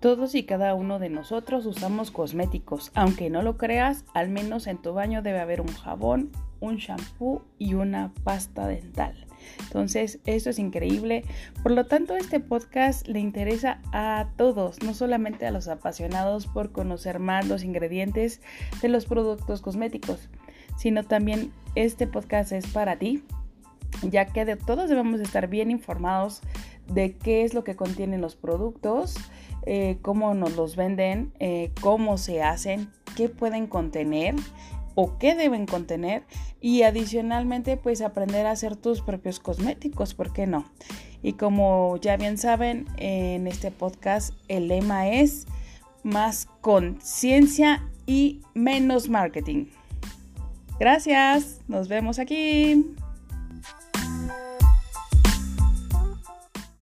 Todos y cada uno de nosotros usamos cosméticos. Aunque no lo creas, al menos en tu baño debe haber un jabón, un shampoo y una pasta dental. Entonces, esto es increíble. Por lo tanto, este podcast le interesa a todos, no solamente a los apasionados por conocer más los ingredientes de los productos cosméticos, sino también este podcast es para ti, ya que de todos debemos estar bien informados de qué es lo que contienen los productos, eh, cómo nos los venden, eh, cómo se hacen, qué pueden contener o qué deben contener y adicionalmente pues aprender a hacer tus propios cosméticos, ¿por qué no? Y como ya bien saben, en este podcast el lema es más conciencia y menos marketing. Gracias, nos vemos aquí.